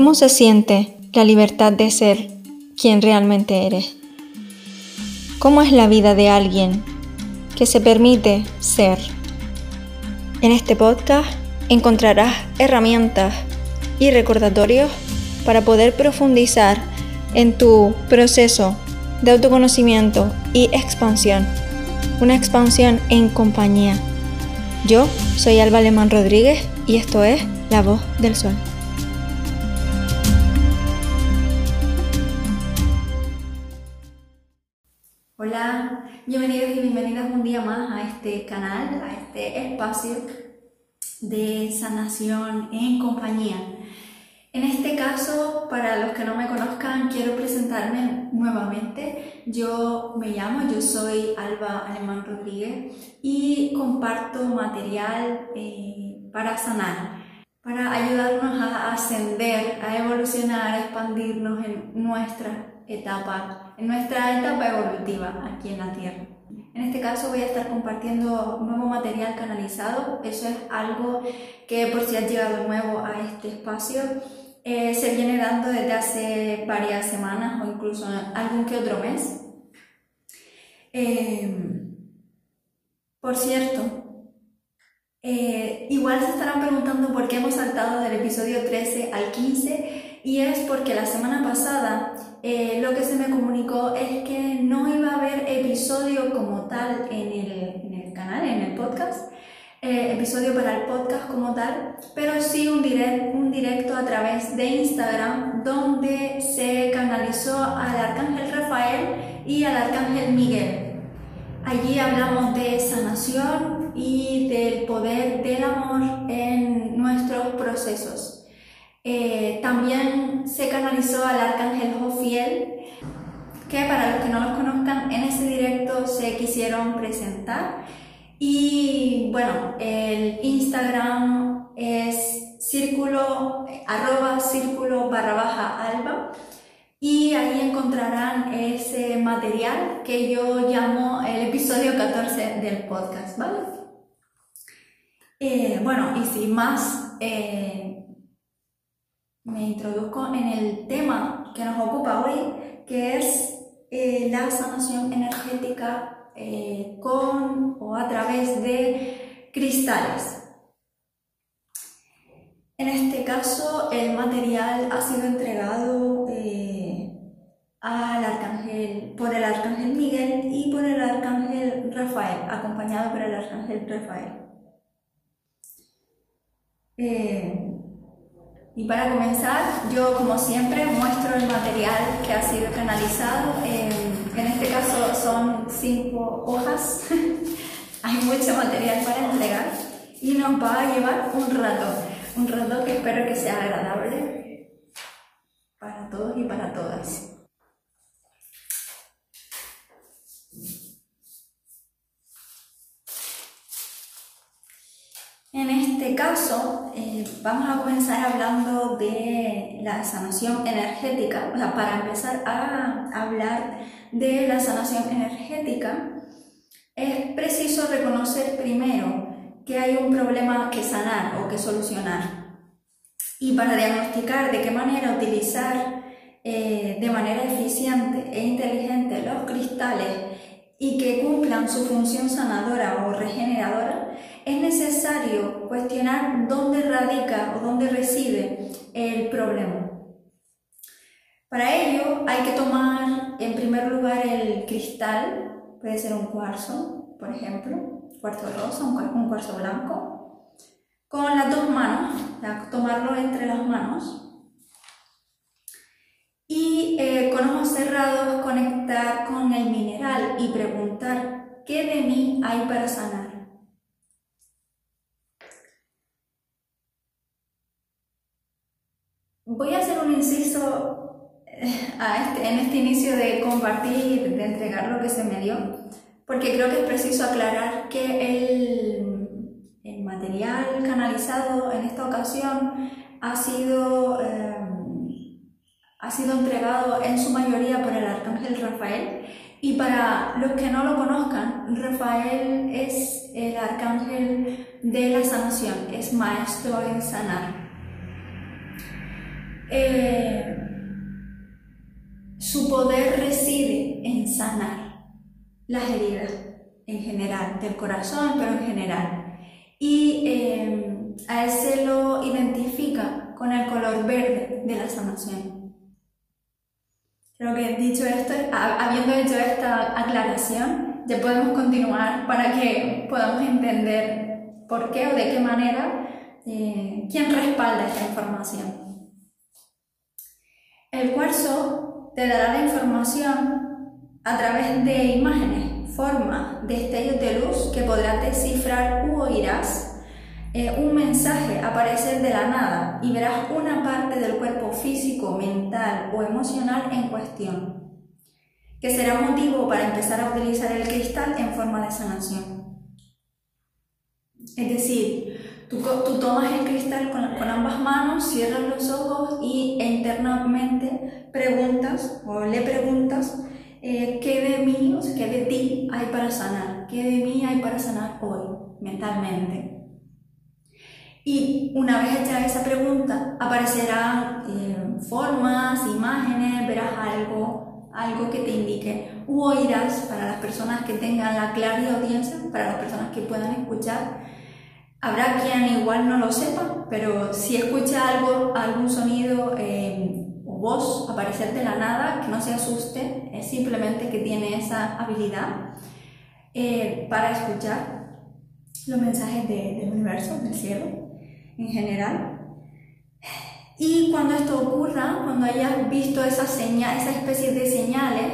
¿Cómo se siente la libertad de ser quien realmente eres? ¿Cómo es la vida de alguien que se permite ser? En este podcast encontrarás herramientas y recordatorios para poder profundizar en tu proceso de autoconocimiento y expansión. Una expansión en compañía. Yo soy Alba Alemán Rodríguez y esto es La Voz del Sol. Hola, bienvenidos y bienvenidas un día más a este canal, a este espacio de sanación en compañía. En este caso, para los que no me conozcan, quiero presentarme nuevamente. Yo me llamo, yo soy Alba Alemán Rodríguez y comparto material eh, para sanar, para ayudarnos a ascender, a evolucionar, a expandirnos en nuestra etapa, en nuestra etapa evolutiva aquí en la Tierra. En este caso voy a estar compartiendo nuevo material canalizado, eso es algo que por si has llegado nuevo a este espacio, eh, se viene dando desde hace varias semanas o incluso algún que otro mes. Eh, por cierto, eh, igual se estarán preguntando por qué hemos saltado del episodio 13 al 15 y es porque la semana pasada eh, lo que se me comunicó es que no iba a haber episodio como tal en el, canal, en el podcast, eh, episodio para el podcast como tal, pero sí un, un directo a través de Instagram donde se canalizó al Arcángel Rafael y al Arcángel Miguel. Allí hablamos de sanación y del poder del amor en nuestros procesos. Eh, también se canalizó al arcángel Jofiel, que para los que no los conozcan, en ese directo se quisieron presentar. Y bueno, el Instagram es círculo, arroba círculo barra baja alba. Y ahí encontrarán ese material que yo llamo el episodio 14 del podcast, ¿vale? Eh, bueno, y sin más, eh, me introduzco en el tema que nos ocupa hoy, que es eh, la sanación energética eh, con o a través de cristales. En este caso, el material ha sido entregado eh, al arcángel, por el arcángel Miguel y por el arcángel Rafael, acompañado por el arcángel Rafael. Y para comenzar, yo como siempre muestro el material que ha sido canalizado. en este caso son cinco hojas. Hay mucho material para entregar y nos va a llevar un rato. Un rato que espero que sea agradable para todos y para todas. En este caso, eh, vamos a comenzar hablando de la sanación energética. O sea, para empezar a hablar de la sanación energética, es preciso reconocer primero que hay un problema que sanar o que solucionar. Y para diagnosticar de qué manera utilizar eh, de manera eficiente e inteligente los cristales y que cumplan su función sanadora o regeneradora, es necesario cuestionar dónde radica o dónde reside el problema. Para ello hay que tomar en primer lugar el cristal, puede ser un cuarzo, por ejemplo, cuarzo rosa, un cuarzo blanco, con las dos manos, tomarlo entre las manos y eh, con ojos cerrados conectar con el mineral y preguntar qué de mí hay para sanar. Voy a hacer un inciso eh, este, en este inicio de compartir, de entregar lo que se me dio, porque creo que es preciso aclarar que el, el material canalizado en esta ocasión ha sido... Eh, ha sido entregado en su mayoría por el arcángel Rafael. Y para los que no lo conozcan, Rafael es el arcángel de la sanación, es maestro en sanar. Eh, su poder reside en sanar las heridas en general, del corazón, pero en general. Y eh, a él se lo identifica con el color verde de la sanación. Creo que dicho esto, habiendo hecho esta aclaración, ya podemos continuar para que podamos entender por qué o de qué manera, eh, quién respalda esta información. El cuarzo te dará la información a través de imágenes, formas, destellos de luz que podrás descifrar u oirás eh, un mensaje aparecer de la nada y verás una parte del cuerpo físico, mental o emocional en cuestión, que será motivo para empezar a utilizar el cristal en forma de sanación. Es decir, tú, tomas el cristal con, ambas manos, cierras los ojos y internamente preguntas o le preguntas eh, qué de mí, o sea, qué de ti hay para sanar, qué de mí hay para sanar hoy mentalmente. Y una vez hecha esa pregunta, aparecerán eh, formas, imágenes, verás algo, algo que te indique. U oirás para las personas que tengan la clara audiencia, para las personas que puedan escuchar. Habrá quien igual no lo sepa, pero si escucha algo, algún sonido eh, o voz aparecer de la nada, que no se asuste, es simplemente que tiene esa habilidad eh, para escuchar los mensajes del universo, del cielo en general. Y cuando esto ocurra, cuando hayas visto esa, señal, esa especie de señales,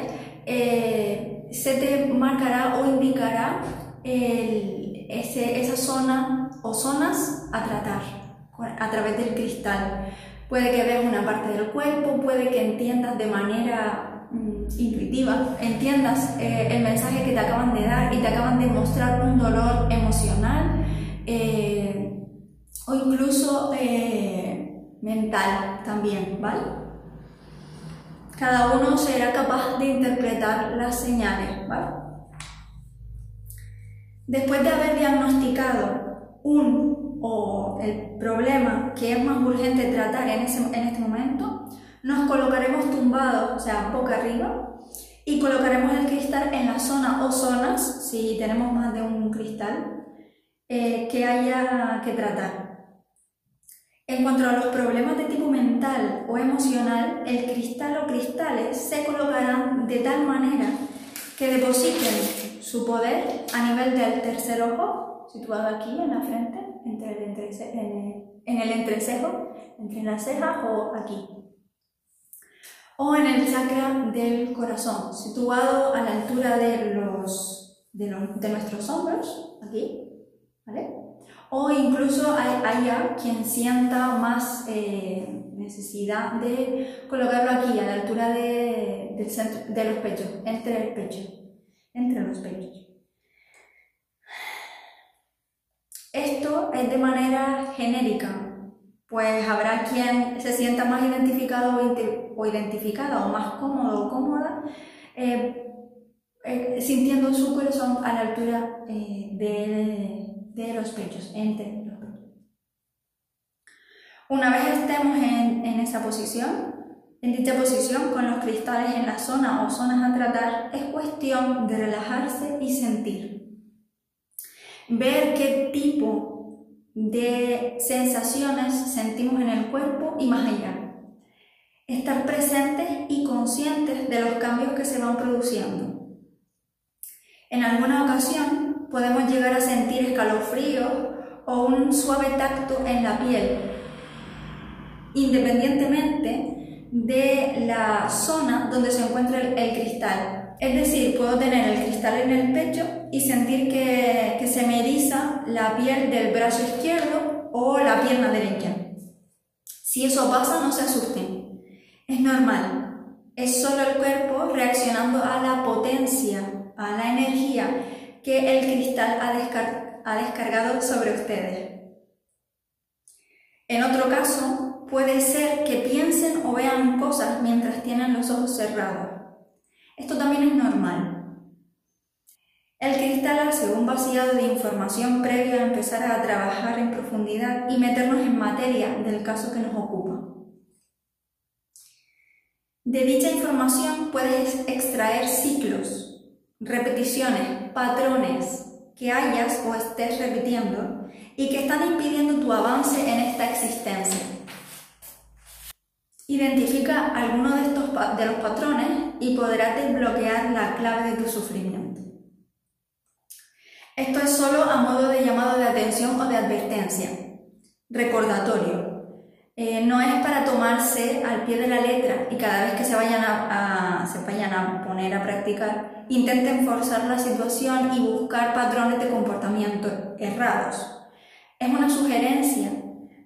eh, se te marcará o indicará ese, esa zona o zonas a tratar a través del cristal. Puede que veas una parte del cuerpo, puede que entiendas de manera mm, intuitiva, entiendas eh, el mensaje que te acaban de dar y te acaban de mostrar un dolor emocional. Eh, o incluso eh, mental también, ¿vale? Cada uno será capaz de interpretar las señales. Después de haber diagnosticado un o el problema que es más urgente tratar en, en este momento, nos colocaremos tumbados, o sea, boca arriba, y colocaremos el cristal en la zona o zonas, si tenemos más de un cristal, eh, que haya que tratar. En cuanto a los problemas de tipo mental o emocional, el cristal o cristales se colocarán de tal manera que depositen su poder a nivel del tercer ojo, situado aquí en la frente, entre en, el, entrecejo, entre las cejas o aquí. O en el chakra del corazón, situado a la altura de, los, de, nuestros hombros, aquí, ¿vale? o incluso haya quien sienta más eh, necesidad de colocarlo aquí, a la altura de, del de los pechos, entre el pecho, entre los pechos. Esto es de manera genérica, pues habrá quien se sienta más identificado o, identificada o más cómodo o cómoda eh, eh, sintiendo su corazón a la altura de de los pechos, entre. Una vez estemos en, en esa posición, en dicha posición con los cristales en la zona o zonas a tratar, es cuestión de relajarse y sentir. Ver qué tipo de sensaciones sentimos en el cuerpo y más allá. Estar presentes y conscientes de los cambios que se van produciendo. En alguna ocasión podemos llegar a sentir escalofríos o un suave tacto en la piel, independientemente de la zona donde se encuentra el, cristal. Es decir, puedo tener el cristal en el pecho y sentir que, que se me eriza la piel del brazo izquierdo o la pierna derecha. Si eso pasa, no se asusten. Es normal. Es solo el cuerpo reaccionando a la potencia, a la energía que el cristal ha, descargado sobre ustedes. En otro caso, puede ser que piensen o vean cosas mientras tienen los ojos cerrados. Esto también es normal. El cristal hace un vaciado de información previo a empezar a trabajar en profundidad y meternos en materia del caso que nos ocupa. De dicha información puedes extraer ciclos, repeticiones, patrones que hayas o estés repitiendo y que están impidiendo tu avance en esta existencia. Identifica alguno de, estos, de los patrones y podrás desbloquear la clave de tu sufrimiento. Esto es solo a modo de llamado de atención o de advertencia. Recordatorio. Eh, no es para tomarse al pie de la letra y cada vez que se vayan a, se vayan a poner a practicar, intenten forzar la situación y buscar patrones de comportamiento errados. Es una sugerencia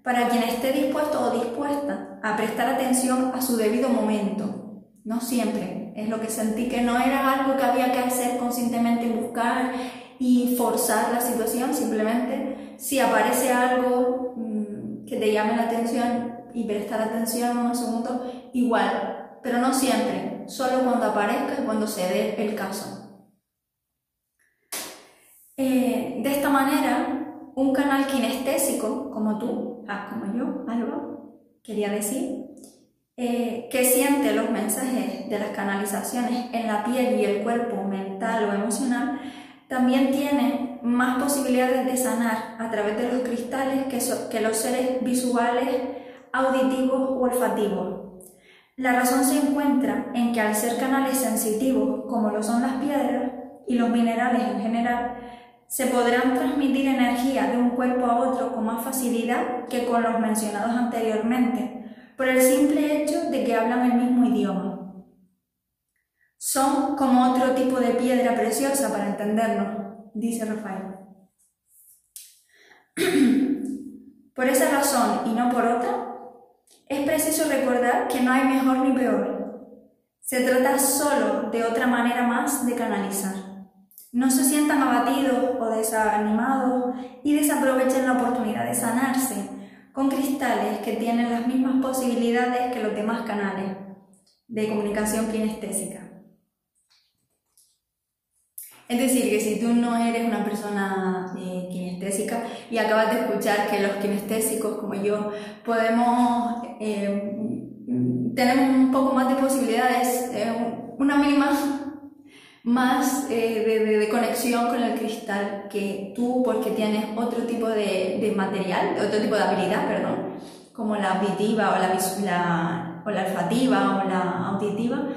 para quien esté dispuesto o dispuesta a prestar atención a su debido momento. No siempre. Es lo que sentí que no era algo que había que hacer conscientemente, buscar y forzar la situación. Simplemente si aparece algo mm, que te llame la atención y prestar atención unos segundos, igual. Pero no siempre. Solo cuando aparezca y cuando se dé el caso. Eh, de esta manera, un canal kinestésico como tú, ah, como yo, algo, quería decir, eh, que siente los mensajes de las canalizaciones en la piel y el cuerpo mental o emocional, también tiene más posibilidades de sanar a través de los cristales que, que los seres visuales, auditivos o olfativos. La razón se encuentra en que al ser canales sensitivos, como lo son las piedras y los minerales en general, se podrán transmitir energía de un cuerpo a otro con más facilidad que con los mencionados anteriormente, por el simple hecho de que hablan el mismo idioma. Son como otro tipo de piedra preciosa para entendernos, dice Rafael. por esa razón y no por otra, es preciso recordar que no hay mejor ni peor. Se trata solo de otra manera más de canalizar. No se sientan abatidos o desanimados y desaprovechen la oportunidad de sanarse con cristales que tienen las mismas posibilidades que los demás canales de comunicación kinestésica. Es decir, que si tú no eres una persona eh, kinestésica y acabas de escuchar que los kinestésicos como yo podemos, eh, tenemos un poco más de posibilidades, eh, una mínima más eh, de, conexión con el cristal que tú porque tienes otro tipo de, material, otro tipo de habilidad, perdón, como la auditiva o la, o la olfativa o la auditiva,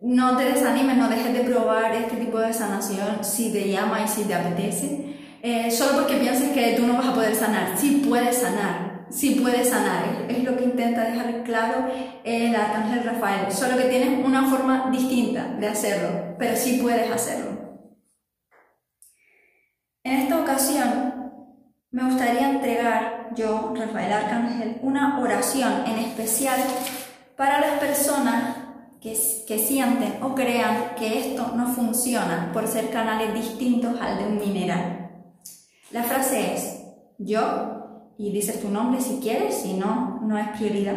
no te desanimes, no dejes de probar este tipo de sanación si te llama y si te apetece, eh, solo porque pienses que tú no vas a poder sanar, sí puedes sanar, sí puede sanar. Es lo que intenta dejar claro el arcángel Rafael. Solo que tienes una forma distinta de hacerlo, pero sí puedes hacerlo. En esta ocasión me gustaría entregar yo, Rafael Arcángel, una oración en especial para las personas que, que sienten o crean que esto no funciona por ser canales distintos al de un mineral. La frase es, yo y dices tu nombre si quieres, si no, no es prioridad.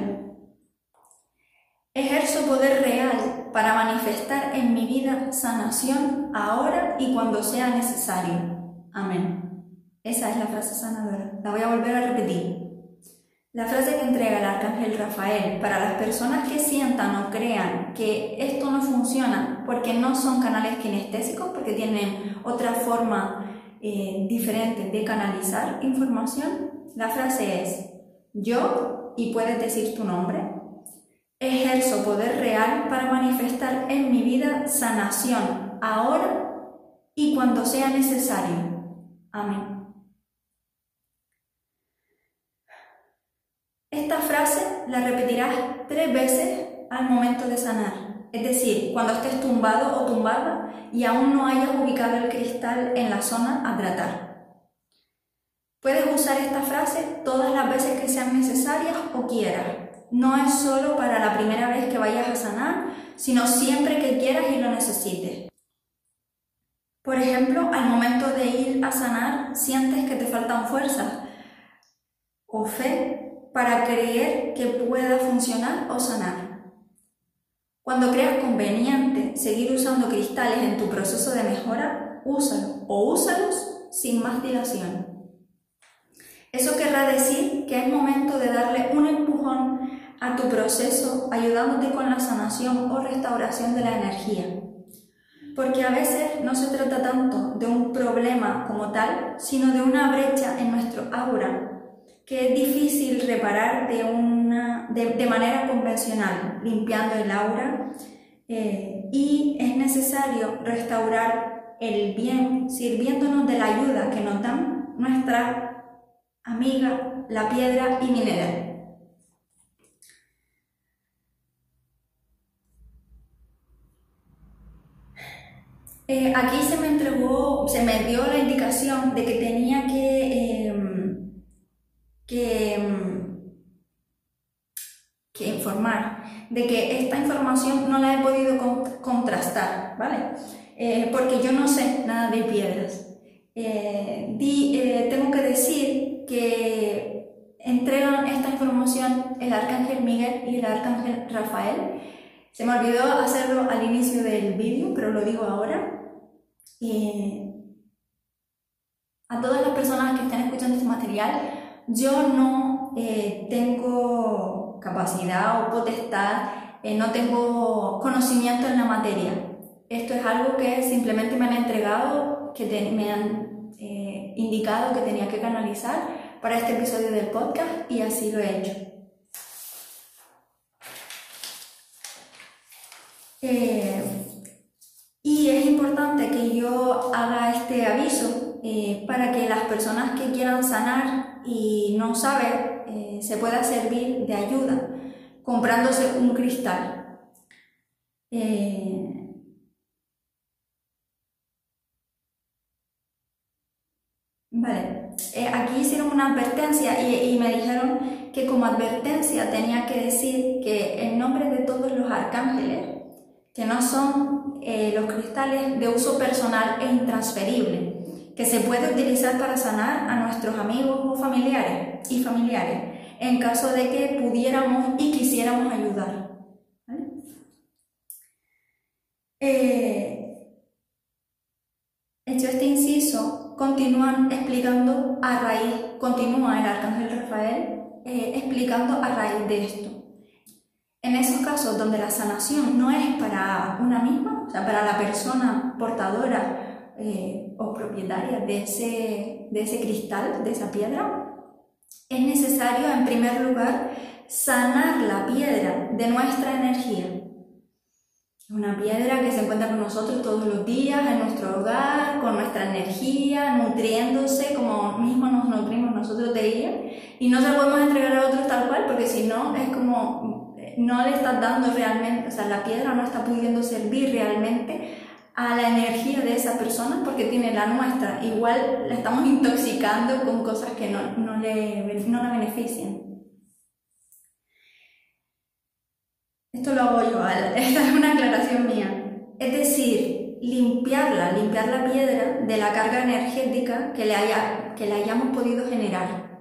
Ejerzo poder real para manifestar en mi vida sanación ahora y cuando sea necesario. Amén. Esa es la frase sanadora. La voy a volver a repetir. La frase que entrega el arcángel Rafael para las personas que sientan o crean que esto no funciona porque no son canales kinestésicos, porque tienen otra forma eh, diferente de canalizar información, la frase es, yo, y puedes decir tu nombre, ejerzo poder real para manifestar en mi vida sanación ahora y cuando sea necesario. Amén. Esta frase la repetirás tres veces al momento de sanar, es decir, cuando estés tumbado o tumbada y aún no hayas ubicado el cristal en la zona a tratar. Puedes usar esta frase todas las veces que sean necesarias o quieras. No es solo para la primera vez que vayas a sanar, sino siempre que quieras y lo necesites. Por ejemplo, al momento de ir a sanar, sientes que te faltan fuerzas o fe para creer que pueda funcionar o sanar. Cuando creas conveniente seguir usando cristales en tu proceso de mejora, úsalo o úsalos sin más dilación. Eso querrá decir que es momento de darle un empujón a tu proceso ayudándote con la sanación o restauración de la energía. Porque a veces no se trata tanto de un problema como tal, sino de una brecha en nuestro aura que es difícil reparar de, una, de, manera convencional, limpiando el aura, eh, y es necesario restaurar el bien sirviéndonos de la ayuda que nos dan nuestra amiga, la piedra y mineral. Eh, aquí se me entregó, se me dio la indicación de que tenía que, em, em, que, informar de que esta información no la he podido contrastar, ¿vale? Eh, porque yo no sé nada de piedras. Eh, tengo que decir que entregan esta información el arcángel Miguel y el arcángel Rafael. Se me olvidó hacerlo al inicio del vídeo, pero lo digo ahora. Eh, a todas las personas que están escuchando este material, yo no eh, tengo capacidad o potestad, eh, no tengo conocimiento en la materia. Esto es algo que simplemente me han entregado, que me han indicado que tenía que canalizar para este episodio del podcast y así lo he hecho. Y es importante que yo haga este aviso eh, para que las personas que quieran sanar y no saben eh, se pueda servir de ayuda comprándose un cristal. Eh, vale, aquí hicieron una advertencia y, y me dijeron que como advertencia tenía que decir que en nombre de todos los arcángeles, que no son eh, los cristales de uso personal e intransferible, que se puede utilizar para sanar a nuestros amigos o familiares y familiares, en caso de que pudiéramos y quisiéramos ayudar. Eh, hecho este inciso, continúan explicando a raíz, continúa el arcángel Rafael eh, explicando a raíz de esto. En esos casos donde la sanación no es para una misma, o sea, para la persona portadora eh, o propietaria de ese, de ese cristal, de esa piedra, es necesario en primer lugar sanar la piedra de nuestra energía. Una piedra que se encuentra con nosotros todos los días en nuestro hogar, con nuestra energía, nutriéndose como mismo nos nutrimos nosotros de ella. Y no se la podemos entregar a otros tal cual, porque si no es como no le estás dando realmente, o sea, la piedra no está pudiendo servir realmente a la energía de esa persona porque tiene la nuestra. Igual la estamos intoxicando con cosas que no, no, le, no la benefician. Esto lo hago yo, esta es una aclaración mía. Es decir, limpiarla, limpiar la piedra de la carga energética que le, haya, que le hayamos podido generar.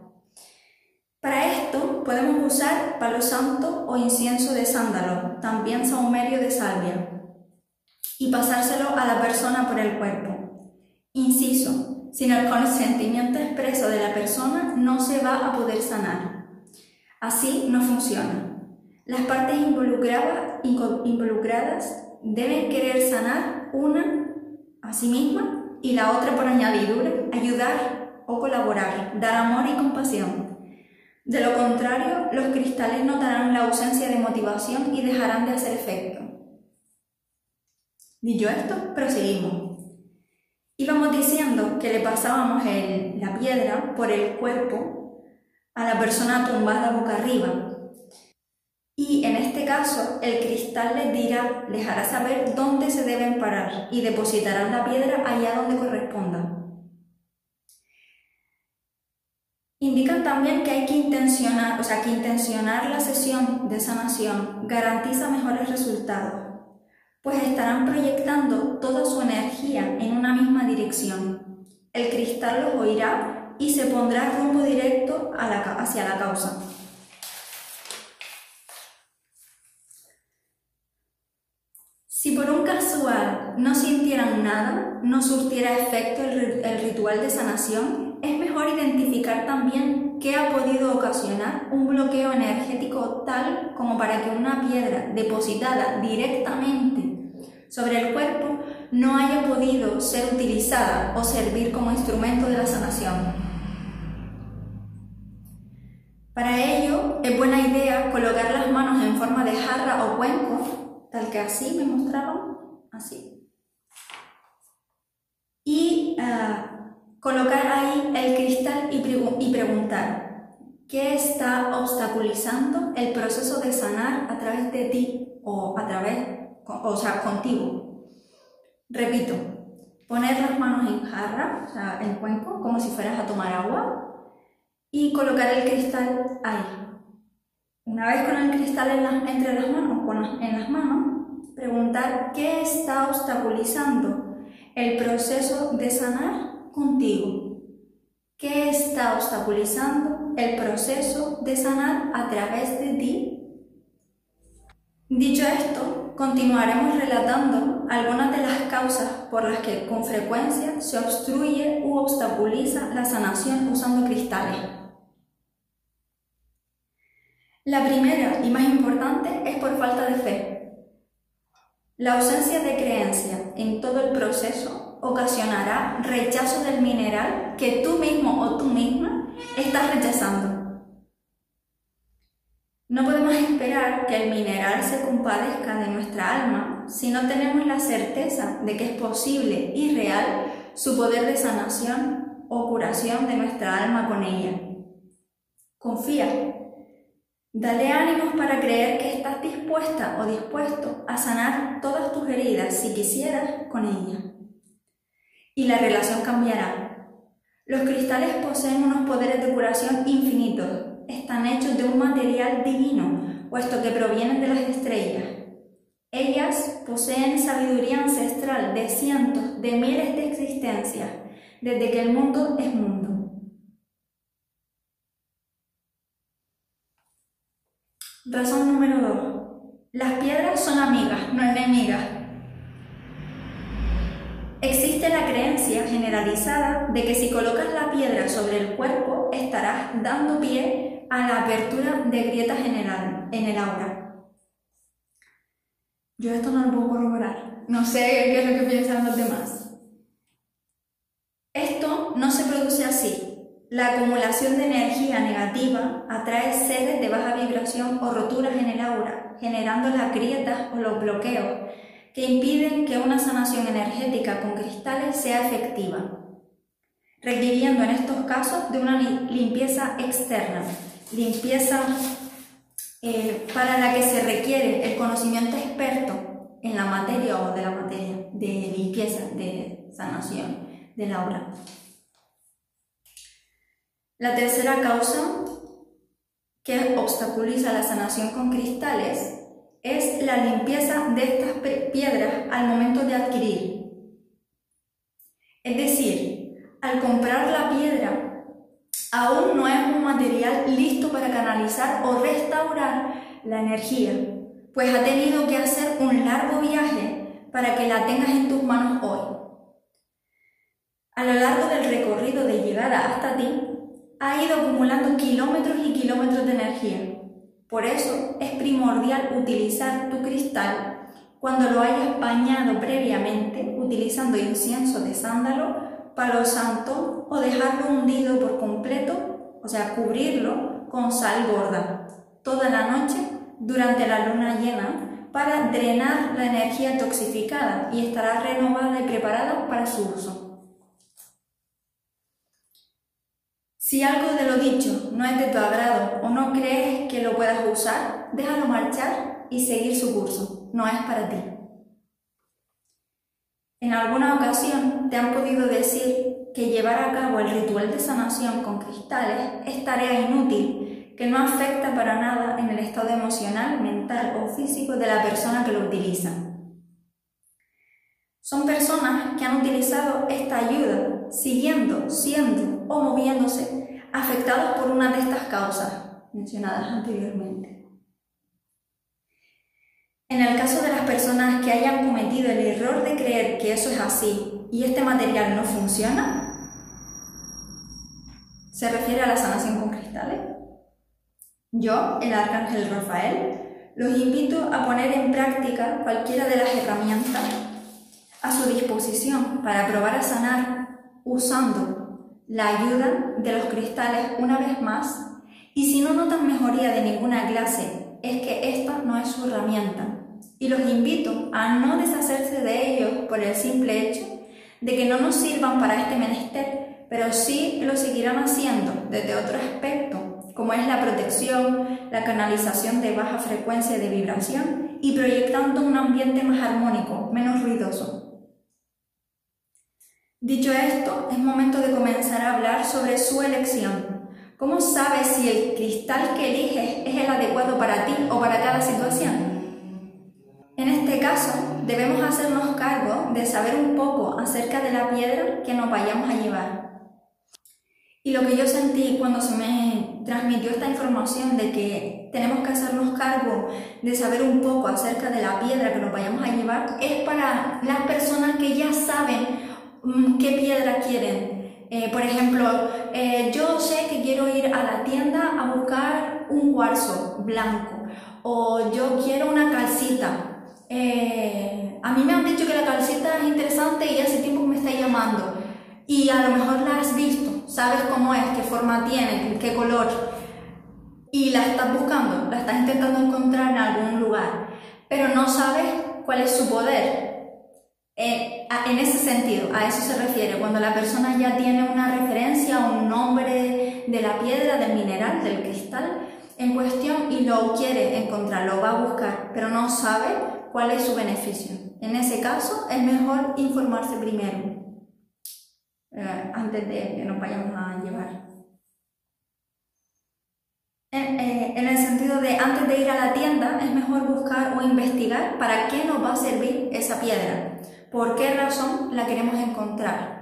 Para esto podemos usar palo santo o incienso de sándalo, también saumerio de salvia, y pasárselo a la persona por el cuerpo. Inciso, sin el consentimiento expreso de la persona no se va a poder sanar. Así no funciona. Las partes involucradas, deben querer sanar una a sí misma y la otra por añadidura, ayudar o colaborar, dar amor y compasión. De lo contrario, los cristales notarán la ausencia de motivación y dejarán de hacer efecto. Dicho esto, proseguimos. Íbamos diciendo que le pasábamos la piedra por el cuerpo a la persona tumbada boca arriba. Y en este caso, el cristal les dirá, les hará saber dónde se deben parar y depositarán la piedra allá donde corresponda. Indican también que hay que intencionar, o sea, que intencionar la sesión de sanación garantiza mejores resultados, pues estarán proyectando toda su energía en una misma dirección. El cristal los oirá y se pondrá rumbo directo hacia la causa. Si por un casual no sintieran nada, no surtiera efecto el, ritual de sanación, es mejor identificar también qué ha podido ocasionar un bloqueo energético tal como para que una piedra depositada directamente sobre el cuerpo no haya podido ser utilizada o servir como instrumento de la sanación. Para ello es buena idea colocar las manos en forma de jarra o cuenco, tal que así me mostraron, Y ah, colocar ahí el cristal y, preguntar, ¿qué está obstaculizando el proceso de sanar a través de ti o a través, o sea, contigo? Repito, poner las manos en jarra, o sea, en cuenco, como si fueras a tomar agua, y colocar el cristal ahí. Una vez con el cristal entre las manos, en las manos, preguntar qué está obstaculizando el proceso de sanar contigo. ¿Qué está obstaculizando el proceso de sanar a través de ti? Dicho esto, continuaremos relatando algunas de las causas por las que con frecuencia se obstruye u obstaculiza la sanación usando cristales. La primera y más importante es por falta de fe. La ausencia de creencia en todo el proceso ocasionará rechazo del mineral que tú mismo o tú misma estás rechazando. No podemos esperar que el mineral se compadezca de nuestra alma si no tenemos la certeza de que es posible y real su poder de sanación o curación de nuestra alma con ella. Confía Dale ánimos para creer que estás dispuesta o dispuesto a sanar todas tus heridas si quisieras con ella. Y la relación cambiará. Los cristales poseen unos poderes de curación infinitos. Están hechos de un material divino, puesto que provienen de las estrellas. Ellas poseen sabiduría ancestral de cientos de miles de existencias, desde que el mundo es mundo. Razón número 2. Las piedras son amigas, no enemigas. Existe la creencia generalizada de que si colocas la piedra sobre el cuerpo estarás dando pie a la apertura de grietas general en el aura. Yo esto no lo puedo corroborar. No sé qué es lo que piensan los demás. Esto no se produce así. La acumulación de energía negativa atrae seres de baja vibración o roturas en el aura, generando las grietas o los bloqueos que impiden que una sanación energética con cristales sea efectiva, requiriendo en estos casos de una limpieza externa, limpieza eh, para la que se requiere el conocimiento experto en la materia o de la materia de limpieza, de sanación del aura. La tercera causa que obstaculiza la sanación con cristales es la limpieza de estas piedras al momento de adquirir. Es decir, al comprar la piedra, aún no es un material listo para canalizar o restaurar la energía, pues ha tenido que hacer un largo viaje para que la tengas en tus manos hoy. A lo largo del recorrido de llegada hasta ti, ha ido acumulando kilómetros y kilómetros de energía. Por eso es primordial utilizar tu cristal cuando lo hayas bañado previamente utilizando incienso de sándalo, palo santo o dejarlo hundido por completo, o sea, cubrirlo con sal gorda toda la noche durante la luna llena para drenar la energía toxificada y estará renovada y preparada para su uso. Si algo de lo dicho no es de tu agrado o no crees que lo puedas usar, déjalo marchar y seguir su curso. No es para ti. En alguna ocasión te han podido decir que llevar a cabo el ritual de sanación con cristales es tarea inútil que no afecta para nada en el estado emocional, mental o físico de la persona que lo utiliza. Son personas que han utilizado esta ayuda siguiendo, siendo o moviéndose afectados por una de estas causas mencionadas anteriormente. En el caso de las personas que hayan cometido el error de creer que eso es así y este material no funciona, se refiere a la sanación con cristales. Yo, el arcángel Rafael, los invito a poner en práctica cualquiera de las herramientas a su disposición para probar a sanar usando la ayuda de los cristales una vez más y si no notan mejoría de ninguna clase es que esta no es su herramienta y los invito a no deshacerse de ellos por el simple hecho de que no nos sirvan para este menester, pero sí lo seguirán haciendo desde otro aspecto, como es la protección, la canalización de baja frecuencia de vibración y proyectando un ambiente más armónico, menos ruidoso. Dicho esto, es momento de comenzar a hablar sobre su elección. ¿Cómo sabes si el cristal que eliges es el adecuado para ti o para cada situación? En este caso, debemos hacernos cargo de saber un poco acerca de la piedra que nos vayamos a llevar. Y lo que yo sentí cuando se me transmitió esta información de que tenemos que hacernos cargo de saber un poco acerca de la piedra que nos vayamos a llevar es para las personas que ya saben qué piedra quieren. Eh, por ejemplo, eh, yo sé que quiero ir a la tienda a buscar un cuarzo blanco o yo quiero una calcita eh, a mí me han dicho que la calceta es interesante y hace tiempo que me está llamando. Y a lo mejor la has visto, sabes cómo es, qué forma tiene, qué color. Y la estás buscando, la estás intentando encontrar en algún lugar. Pero no sabes cuál es su poder. Eh, en ese sentido, a eso se refiere, cuando la persona ya tiene una referencia, un nombre de la piedra, del mineral, del cristal en cuestión y lo quiere encontrar, lo va a buscar, pero no sabe cuál es su beneficio. En ese caso, es mejor informarse primero, eh, antes de que nos vayamos a llevar. Eh, en, el sentido de antes de ir a la tienda, es mejor buscar o investigar para qué nos va a servir esa piedra, por qué razón la queremos encontrar.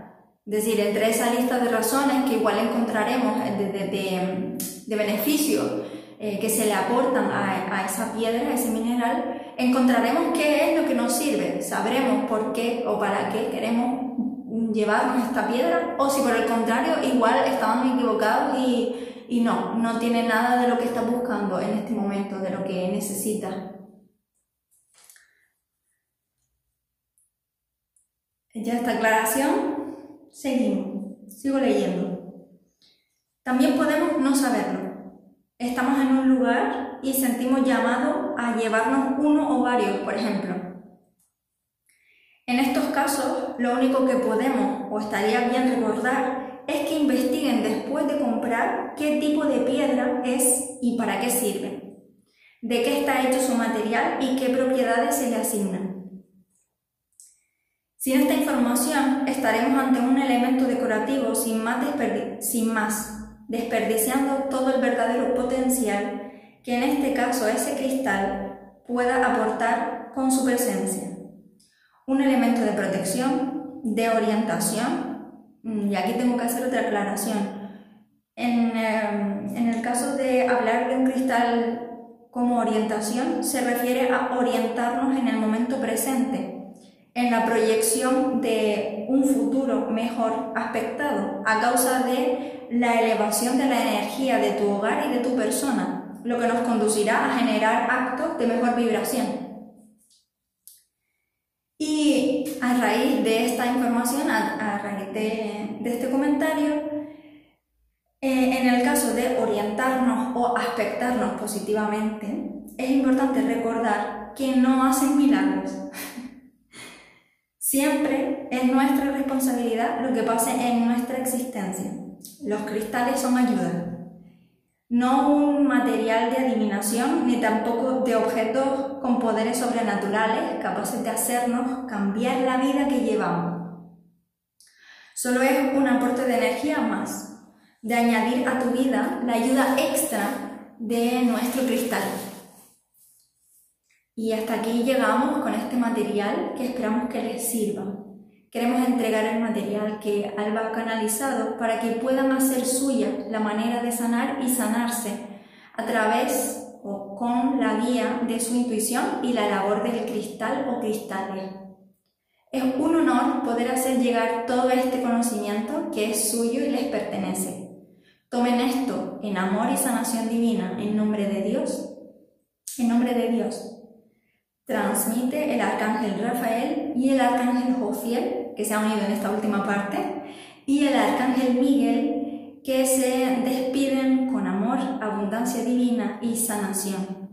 Es decir, entre esa lista de razones que igual encontraremos de, de, de beneficio eh, que se le aportan a, esa piedra, a ese mineral, encontraremos qué es lo que nos sirve, sabremos por qué o para qué queremos llevarnos esta piedra, o si por el contrario igual estamos equivocados y, y no, no tiene nada de lo que está buscando en este momento, de lo que necesita. Ya esta aclaración, seguimos, sigo leyendo. También podemos no saberlo estamos en un lugar y sentimos llamado a llevarnos uno o varios, por ejemplo. En estos casos, lo único que podemos o estaría bien recordar es que investiguen después de comprar qué tipo de piedra es y para qué sirve, de qué está hecho su material y qué propiedades se le asignan. Sin esta información, estaremos ante un elemento decorativo sin más, sin más desperdiciando todo el verdadero potencial que en este caso ese cristal pueda aportar con su presencia. Un elemento de protección, de orientación, mm, y aquí tengo que hacer otra aclaración. En, em, en el caso de hablar de un cristal como orientación, se refiere a orientarnos en el momento presente, en la proyección de un futuro mejor aspectado a causa de la elevación de la energía de tu hogar y de tu persona, lo que nos conducirá a generar actos de mejor vibración. Y a raíz de esta información, a, raíz de, este comentario, eh, en el caso de orientarnos o aspectarnos positivamente, es importante recordar que no hacen milagros. Siempre es nuestra responsabilidad lo que pase en nuestra existencia. Los cristales son ayuda, no un material de adivinación ni tampoco de objetos con poderes sobrenaturales capaces de hacernos cambiar la vida que llevamos. Solo es un aporte de energía más, de añadir a tu vida la ayuda extra de nuestro cristal. Y hasta aquí llegamos con este material que esperamos que les sirva. Queremos entregar el material que Alba ha canalizado para que puedan hacer suya la manera de sanar y sanarse a través o con la guía de su intuición y la labor del cristal o cristales. Es un honor poder hacer llegar todo este conocimiento que es suyo y les pertenece. Tomen esto en amor y sanación divina en nombre de Dios. En nombre de Dios. Transmite el arcángel Rafael y el arcángel Jofiel, que se ha unido en esta última parte, y el arcángel Miguel, que se despiden con amor, abundancia divina y sanación.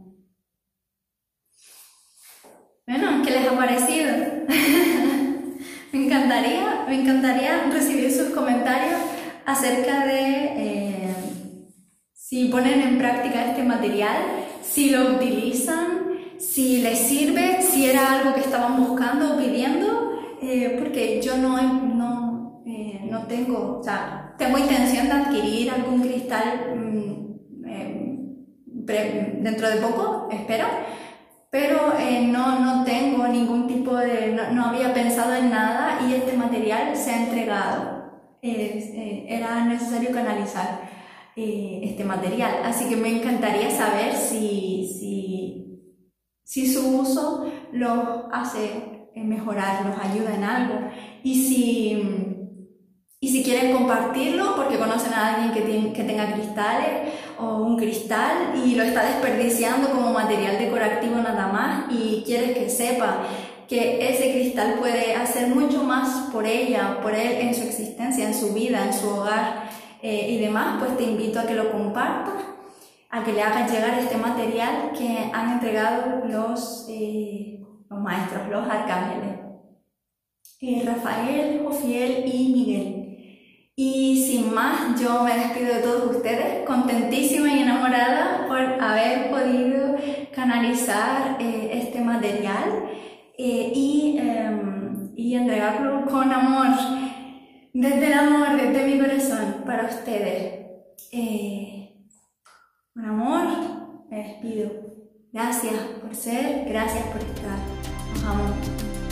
Bueno, ¿qué les ha parecido? me, encantaría, me encantaría recibir sus comentarios acerca de eh, si ponen en práctica este material, si lo utilizan, si les sirve, si era algo que estaban buscando o pidiendo, eh, porque yo no, no, eh, no tengo, o sea, tengo intención de adquirir algún cristal mm, dentro de poco, espero pero eh, no, no tengo ningún tipo de, no, había pensado en nada y este material se ha entregado. Eh, era necesario canalizar eh, este material, así que me encantaría saber si, si, si su uso los hace mejorar, los ayuda en algo. Y si y si quieren compartirlo porque conocen a alguien que, que tenga cristales o un cristal y lo está desperdiciando como material decorativo nada más y quieres que sepa que ese cristal puede hacer mucho más por ella, por él en su existencia, en su vida, en su hogar eh, y demás, pues te invito a que lo compartas, a que le hagas llegar este material que han entregado los, eh, los maestros, los arcángeles. Eh, Rafael, Jofiel y Miguel. Y sin más, yo me despido de todos ustedes, contentísima y enamorada por haber podido canalizar eh, este material eh, y, em, y, entregarlo con amor, desde el amor, desde mi corazón, para ustedes. Con amor, me despido. Gracias por ser, gracias por estar. Nos amo.